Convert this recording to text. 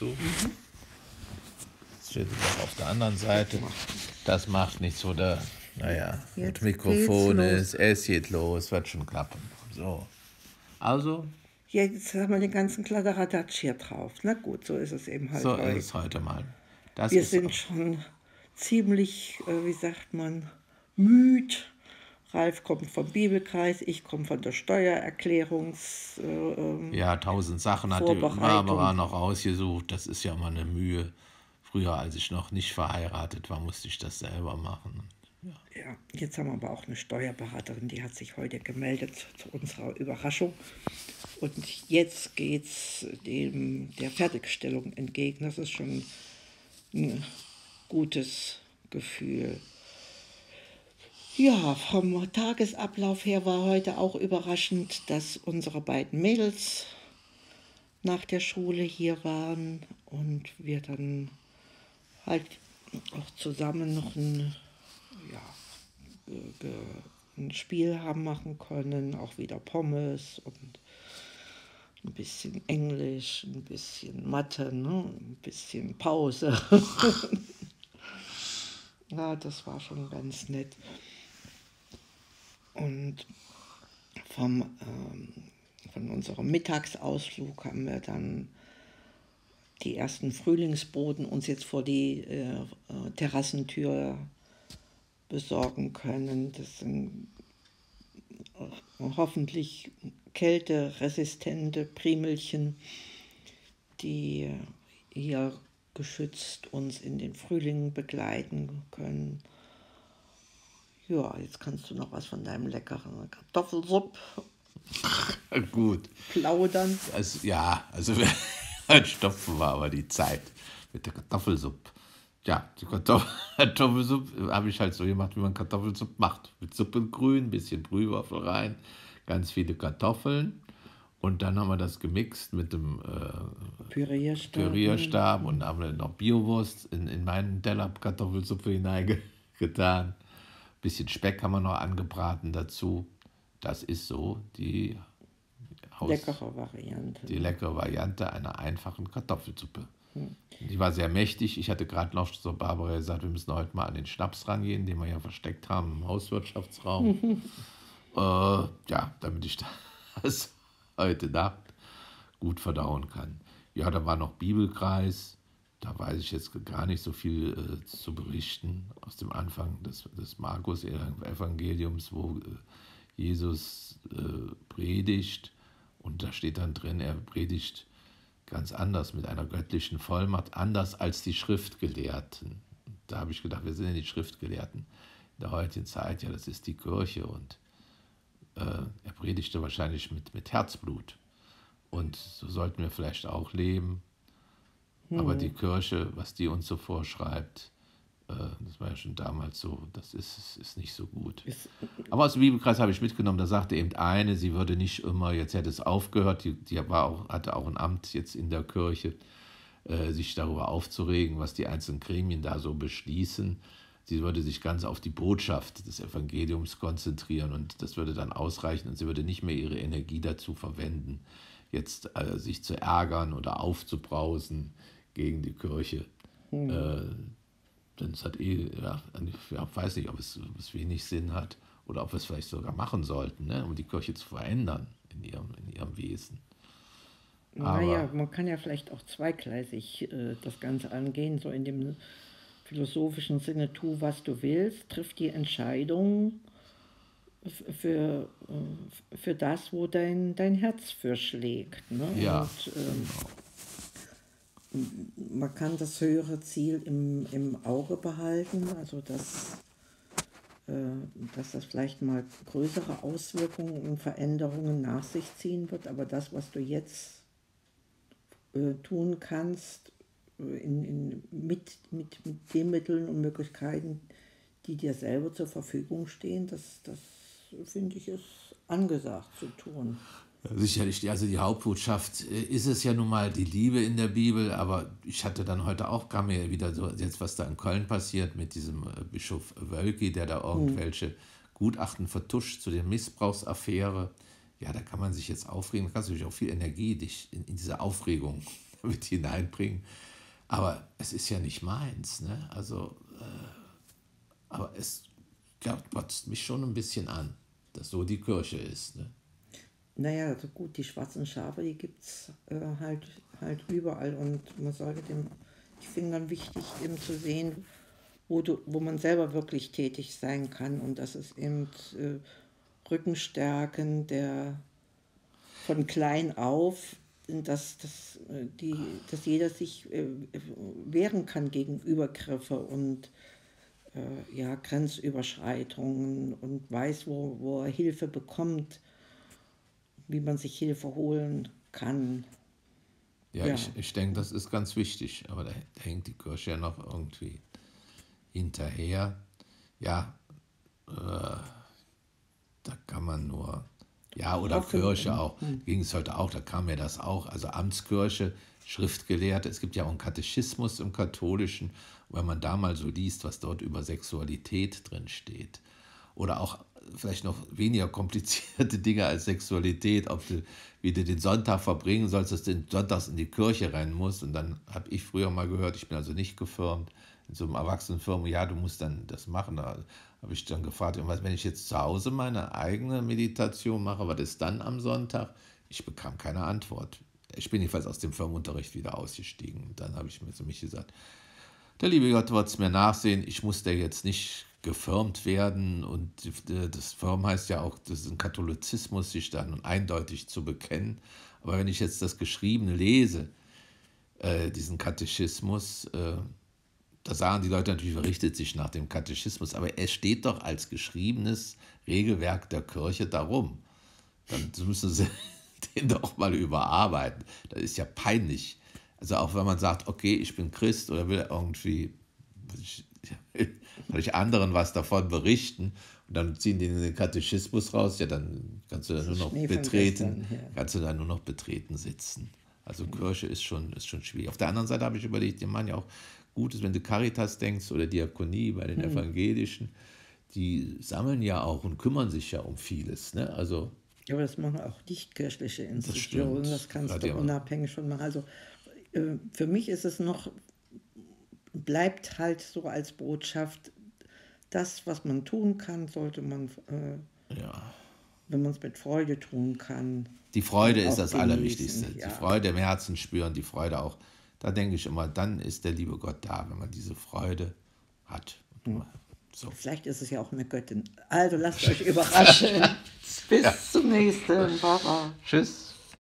zu. Mhm. Das steht noch auf der anderen Seite. Das macht nichts, oder? Naja, Jetzt mit Mikrofon ist, es geht los, wird schon klappen. So. Also. Jetzt haben wir den ganzen Kladderadatsch hier drauf. Na gut, so ist es eben halt. So heute. ist es heute mal. Das wir sind schon ziemlich, äh, wie sagt man, müde. Ralf kommt vom Bibelkreis, ich komme von der Steuererklärungs. Äh, ähm, ja, tausend Sachen hat die Barbara noch ausgesucht. Das ist ja mal eine Mühe. Früher, als ich noch nicht verheiratet war, musste ich das selber machen. Ja. ja, jetzt haben wir aber auch eine Steuerberaterin, die hat sich heute gemeldet zu unserer Überraschung. Und jetzt geht es der Fertigstellung entgegen. Das ist schon ein gutes Gefühl. Ja, vom Tagesablauf her war heute auch überraschend, dass unsere beiden Mädels nach der Schule hier waren und wir dann halt auch zusammen noch ein, ja, ein Spiel haben machen können, auch wieder Pommes und ein bisschen Englisch, ein bisschen Mathe, ne? ein bisschen Pause. ja, das war schon ganz nett. Und vom, ähm, von unserem Mittagsausflug haben wir dann die ersten Frühlingsboden uns jetzt vor die äh, äh Terrassentür besorgen können. Das sind hoffentlich kälteresistente Primelchen, die hier geschützt uns in den Frühling begleiten können. Ja, jetzt kannst du noch was von deinem leckeren Kartoffelsupp Gut. plaudern. Also, ja, also ein Stopfen war aber die Zeit mit der Kartoffelsuppe. Ja, die Kartoffelsuppe habe ich halt so gemacht, wie man Kartoffelsuppe macht. Mit Suppengrün, ein bisschen Brühwaffel rein, ganz viele Kartoffeln. Und dann haben wir das gemixt mit dem äh, Pürierstab. Pürierstab und haben dann noch Biowurst in, in meinen Teller Kartoffelsuppe hineingetan. Bisschen Speck haben wir noch angebraten dazu. Das ist so die Haus leckere Variante. Die leckere Variante einer einfachen Kartoffelsuppe. Hm. Die war sehr mächtig. Ich hatte gerade noch so Barbara gesagt, wir müssen heute mal an den Schnaps rangehen, den wir ja versteckt haben im Hauswirtschaftsraum. äh, ja, damit ich das heute Nacht gut verdauen kann. Ja, da war noch Bibelkreis. Da weiß ich jetzt gar nicht so viel äh, zu berichten aus dem Anfang des, des Markus-Evangeliums, wo äh, Jesus äh, predigt. Und da steht dann drin, er predigt ganz anders, mit einer göttlichen Vollmacht, anders als die Schriftgelehrten. Da habe ich gedacht, wir sind ja die Schriftgelehrten in der heutigen Zeit, ja, das ist die Kirche. Und äh, er predigte wahrscheinlich mit, mit Herzblut. Und so sollten wir vielleicht auch leben. Hm. Aber die Kirche, was die uns so vorschreibt, äh, das war ja schon damals so, das ist, ist nicht so gut. Aber aus dem Bibelkreis habe ich mitgenommen, da sagte eben eine, sie würde nicht immer, jetzt hätte es aufgehört, die, die war auch, hatte auch ein Amt jetzt in der Kirche, äh, sich darüber aufzuregen, was die einzelnen Gremien da so beschließen. Sie würde sich ganz auf die Botschaft des Evangeliums konzentrieren und das würde dann ausreichen und sie würde nicht mehr ihre Energie dazu verwenden, jetzt äh, sich zu ärgern oder aufzubrausen gegen die Kirche. Hm. Äh, denn es hat eh, ja, ich weiß nicht, ob es, ob es wenig Sinn hat oder ob wir es vielleicht sogar machen sollten, ne, um die Kirche zu verändern in ihrem, in ihrem Wesen. naja, man kann ja vielleicht auch zweigleisig äh, das Ganze angehen, so in dem philosophischen Sinne, tu, was du willst, triff die Entscheidung für, äh, für das, wo dein, dein Herz für schlägt. Ne? Ja, Und, ähm, genau man kann das höhere Ziel im, im Auge behalten, also dass, äh, dass das vielleicht mal größere Auswirkungen und Veränderungen nach sich ziehen wird, aber das, was du jetzt äh, tun kannst, äh, in, in, mit, mit, mit den Mitteln und Möglichkeiten, die dir selber zur Verfügung stehen, das, das finde ich ist angesagt zu tun. Sicherlich, also die Hauptbotschaft äh, ist es ja nun mal die Liebe in der Bibel, aber ich hatte dann heute auch, kam mir wieder so, jetzt was da in Köln passiert mit diesem äh, Bischof Wölki, der da irgendwelche mhm. Gutachten vertuscht zu der Missbrauchsaffäre. Ja, da kann man sich jetzt aufregen, da kannst du natürlich auch viel Energie dich in, in diese Aufregung mit hineinbringen. Aber es ist ja nicht meins. Ne? Also, äh, aber es kotzt mich schon ein bisschen an, dass so die Kirche ist. Ne? Naja, also gut, die schwarzen Schafe, die gibt es äh, halt, halt überall und man sollte dem, ich finde dann wichtig, eben zu sehen, wo, du, wo man selber wirklich tätig sein kann und das ist eben äh, Rückenstärken, der von klein auf, dass, dass, äh, die, dass jeder sich äh, wehren kann gegen Übergriffe und äh, ja, Grenzüberschreitungen und weiß, wo, wo er Hilfe bekommt wie man sich Hilfe holen kann. Ja, ja. ich, ich denke, das ist ganz wichtig, aber da, da hängt die Kirche ja noch irgendwie hinterher. Ja, äh, da kann man nur, ja, oder auch Kirche auch, hm. ging es heute auch, da kam ja das auch, also Amtskirche, Schriftgelehrte, es gibt ja auch einen Katechismus im Katholischen, wenn man da mal so liest, was dort über Sexualität drin steht. Oder auch vielleicht noch weniger komplizierte Dinge als Sexualität, ob du, wie du den Sonntag verbringen sollst, dass du den Sonntags in die Kirche rennen musst. Und dann habe ich früher mal gehört, ich bin also nicht gefirmt, in so einem Erwachsenenfirma, ja, du musst dann das machen. Da habe ich dann gefragt, wenn ich jetzt zu Hause meine eigene Meditation mache, was ist dann am Sonntag? Ich bekam keine Antwort. Ich bin jedenfalls aus dem Firmenunterricht wieder ausgestiegen. Und dann habe ich mir zu mich gesagt, der liebe Gott wird es mir nachsehen, ich muss da jetzt nicht gefirmt werden und das Firm heißt ja auch, das ist ein Katholizismus, sich dann eindeutig zu bekennen. Aber wenn ich jetzt das Geschriebene lese, äh, diesen Katechismus, äh, da sagen die Leute natürlich, richtet sich nach dem Katechismus, aber es steht doch als geschriebenes Regelwerk der Kirche darum. Dann müssen sie den doch mal überarbeiten. Das ist ja peinlich. Also auch wenn man sagt, okay, ich bin Christ oder will irgendwie soll ich anderen was davon berichten und dann ziehen die den Katechismus raus, ja, dann kannst du da nur noch betreten, ja. kannst du da nur noch betreten sitzen. Also mhm. Kirche ist schon, ist schon schwierig. Auf der anderen Seite habe ich überlegt, die machen ja auch Gutes, wenn du Caritas denkst oder Diakonie bei den mhm. Evangelischen, die sammeln ja auch und kümmern sich ja um vieles. Ne? Also, ja, aber das machen auch nicht-kirchliche Institutionen, das, das kannst du unabhängig von machen. Also äh, für mich ist es noch bleibt halt so als Botschaft, das, was man tun kann, sollte man, äh, ja. wenn man es mit Freude tun kann. Die Freude ist das genießen. Allerwichtigste. Ja. Die Freude im Herzen spüren, die Freude auch. Da denke ich immer, dann ist der liebe Gott da, wenn man diese Freude hat. Hm. So. Vielleicht ist es ja auch eine Göttin. Also lasst euch überraschen. Bis ja. zum nächsten. Baba. Tschüss.